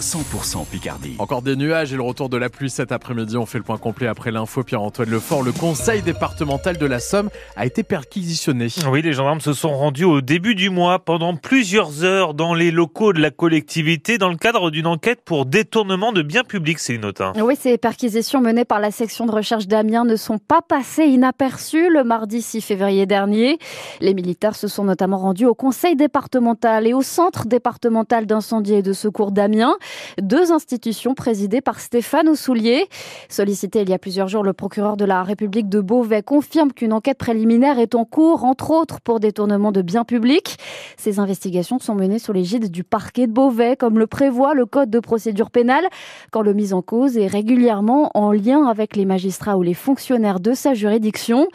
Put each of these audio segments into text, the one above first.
100% Picardie. Encore des nuages et le retour de la pluie cet après-midi. On fait le point complet après l'info. Pierre-Antoine Lefort, le conseil départemental de la Somme a été perquisitionné. Oui, les gendarmes se sont rendus au début du mois pendant plusieurs heures dans les locaux de la collectivité dans le cadre d'une enquête pour détournement de biens publics, c'est une Oui, ces perquisitions menées par la section de recherche d'Amiens ne sont pas passées inaperçues le mardi 6 février dernier. Les militaires se sont notamment rendus au conseil départemental et au centre départemental d'incendie et de secours d'Amiens deux institutions présidées par Stéphane Oussoulier. Sollicité il y a plusieurs jours, le procureur de la République de Beauvais confirme qu'une enquête préliminaire est en cours, entre autres pour détournement de biens publics. Ces investigations sont menées sous l'égide du parquet de Beauvais, comme le prévoit le code de procédure pénale, quand le mis en cause est régulièrement en lien avec les magistrats ou les fonctionnaires de sa juridiction.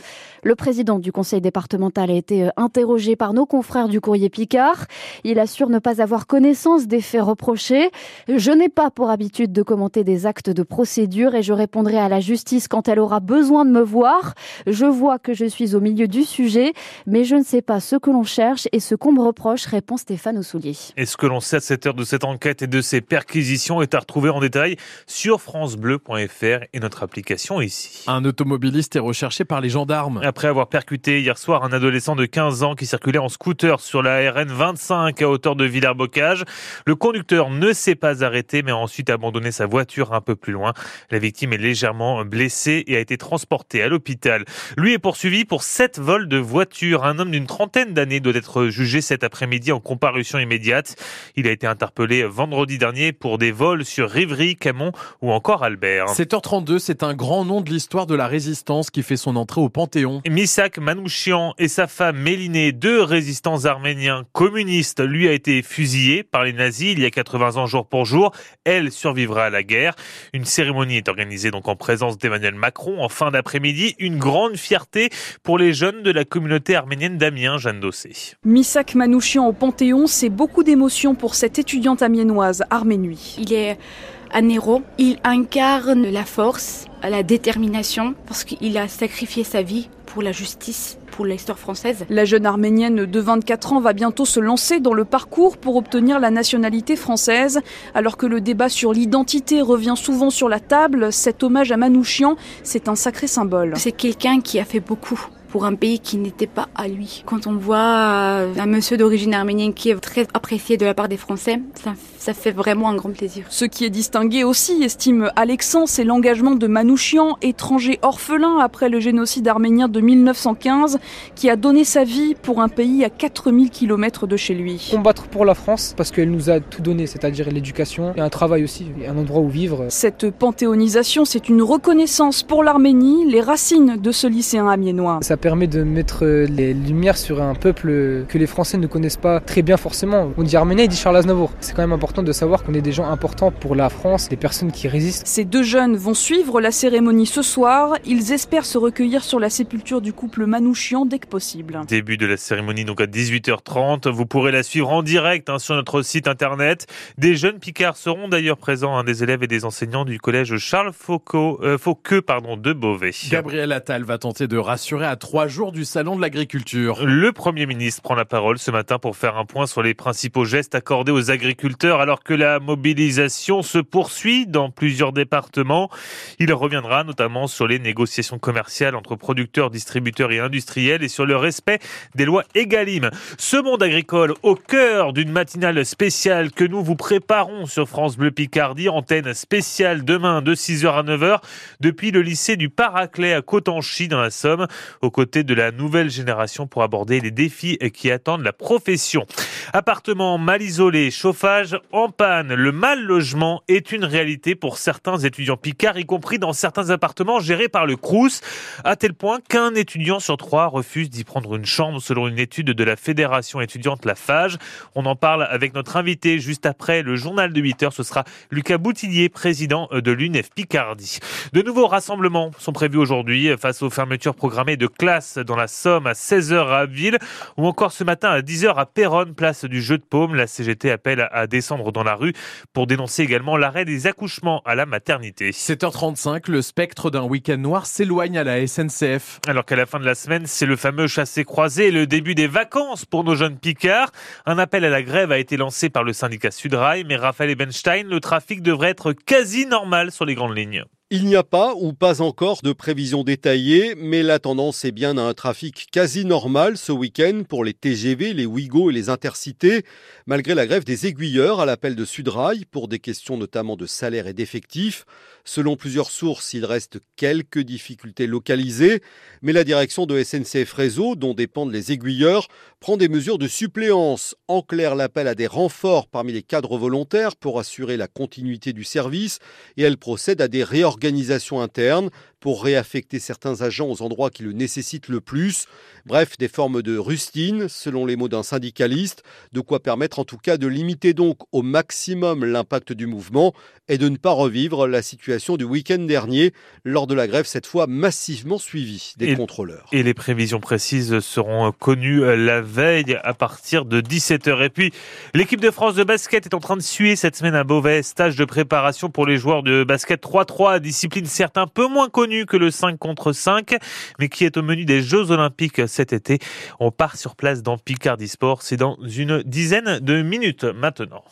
Le président du conseil départemental a été euh, interrogé par nos confrères du courrier Picard. Il assure ne pas avoir connaissance des faits reprochés. Je n'ai pas pour habitude de commenter des actes de procédure et je répondrai à la justice quand elle aura besoin de me voir. Je vois que je suis au milieu du sujet, mais je ne sais pas ce que l'on cherche et ce qu'on me reproche, répond Stéphane Oussoulier. Et ce que l'on sait à cette heure de cette enquête et de ces perquisitions est à retrouver en détail sur francebleu.fr et notre application ici. Un automobiliste est recherché par les gendarmes après avoir percuté hier soir un adolescent de 15 ans qui circulait en scooter sur la RN 25 à hauteur de Villers-Bocage. Le conducteur ne s'est pas arrêté mais a ensuite abandonné sa voiture un peu plus loin. La victime est légèrement blessée et a été transportée à l'hôpital. Lui est poursuivi pour sept vols de voiture. Un homme d'une trentaine d'années doit être jugé cet après-midi en comparution immédiate. Il a été interpellé vendredi dernier pour des vols sur Rivry, Camon ou encore Albert. 7h32, c'est un grand nom de l'histoire de la résistance qui fait son entrée au Panthéon. Misak Manouchian et sa femme Mélinée, deux résistants arméniens communistes, lui a été fusillé par les nazis il y a 80 ans jour pour jour. Elle survivra à la guerre. Une cérémonie est organisée donc en présence d'Emmanuel Macron en fin d'après-midi. Une grande fierté pour les jeunes de la communauté arménienne d'Amiens, Jeanne Dossé. Misak Manouchian au Panthéon, c'est beaucoup d'émotions pour cette étudiante amiénoise, Arménui. Il est un héros. Il incarne la force, la détermination, parce qu'il a sacrifié sa vie pour la justice, pour l'histoire française. La jeune arménienne de 24 ans va bientôt se lancer dans le parcours pour obtenir la nationalité française. Alors que le débat sur l'identité revient souvent sur la table, cet hommage à Manouchian, c'est un sacré symbole. C'est quelqu'un qui a fait beaucoup pour un pays qui n'était pas à lui. Quand on voit euh, un monsieur d'origine arménienne qui est très apprécié de la part des Français, ça, ça fait vraiment un grand plaisir. Ce qui est distingué aussi, estime Alexandre, c'est l'engagement de Manouchian, étranger orphelin après le génocide arménien de 1915, qui a donné sa vie pour un pays à 4000 km de chez lui. Combattre pour la France, parce qu'elle nous a tout donné, c'est-à-dire l'éducation et un travail aussi, et un endroit où vivre. Cette panthéonisation, c'est une reconnaissance pour l'Arménie, les racines de ce lycéen amiénois permet de mettre les lumières sur un peuple que les Français ne connaissent pas très bien forcément. On dit Arménien, il dit Charles Aznavour. C'est quand même important de savoir qu'on est des gens importants pour la France, des personnes qui résistent. Ces deux jeunes vont suivre la cérémonie ce soir. Ils espèrent se recueillir sur la sépulture du couple Manouchian dès que possible. Début de la cérémonie donc à 18h30. Vous pourrez la suivre en direct hein, sur notre site internet. Des jeunes Picards seront d'ailleurs présents, hein, des élèves et des enseignants du collège Charles Foucault, euh, Fauqueux pardon, de Beauvais. Gabriel Attal va tenter de rassurer à trois jours du salon de l'agriculture. Le Premier ministre prend la parole ce matin pour faire un point sur les principaux gestes accordés aux agriculteurs alors que la mobilisation se poursuit dans plusieurs départements. Il reviendra notamment sur les négociations commerciales entre producteurs, distributeurs et industriels et sur le respect des lois EGalim. Ce monde agricole au cœur d'une matinale spéciale que nous vous préparons sur France Bleu Picardie, antenne spéciale demain de 6h à 9h depuis le lycée du Paraclet à Cotanchy dans la Somme aux de la nouvelle génération pour aborder les défis qui attendent la profession. Appartements mal isolés, chauffage en panne, le mal logement est une réalité pour certains étudiants picards, y compris dans certains appartements gérés par le Crous, à tel point qu'un étudiant sur trois refuse d'y prendre une chambre selon une étude de la Fédération étudiante La Fage. On en parle avec notre invité juste après le journal de 8 heures. Ce sera Lucas Boutillier, président de l'UNEF Picardie. De nouveaux rassemblements sont prévus aujourd'hui face aux fermetures programmées de classes dans la Somme à 16h à Abbeville ou encore ce matin à 10h à Péronne, place du Jeu de Paume. La CGT appelle à descendre dans la rue pour dénoncer également l'arrêt des accouchements à la maternité. 7h35, le spectre d'un week-end noir s'éloigne à la SNCF. Alors qu'à la fin de la semaine, c'est le fameux chassé-croisé et le début des vacances pour nos jeunes picards. Un appel à la grève a été lancé par le syndicat Sudrail, mais Raphaël Ebenstein, le trafic devrait être quasi normal sur les grandes lignes. Il n'y a pas ou pas encore de prévision détaillée, mais la tendance est bien à un trafic quasi normal ce week-end pour les TGV, les Ouigo et les intercités, malgré la grève des aiguilleurs à l'appel de Sudrail pour des questions notamment de salaire et d'effectifs. Selon plusieurs sources, il reste quelques difficultés localisées, mais la direction de SNCF Réseau, dont dépendent les aiguilleurs, prend des mesures de suppléance. En clair, l'appel à des renforts parmi les cadres volontaires pour assurer la continuité du service et elle procède à des réorganisations internes pour réaffecter certains agents aux endroits qui le nécessitent le plus. Bref, des formes de rustine, selon les mots d'un syndicaliste, de quoi permettre en tout cas de limiter donc au maximum l'impact du mouvement et de ne pas revivre la situation du week-end dernier, lors de la grève cette fois massivement suivie des contrôleurs. Et les prévisions précises seront connues la veille à partir de 17h. Et puis, l'équipe de France de basket est en train de suer cette semaine à Beauvais, stage de préparation pour les joueurs de basket 3-3, discipline certes un peu moins connue que le 5 contre 5, mais qui est au menu des Jeux Olympiques cet été. On part sur place dans Picardie Sport. C'est dans une dizaine de minutes maintenant.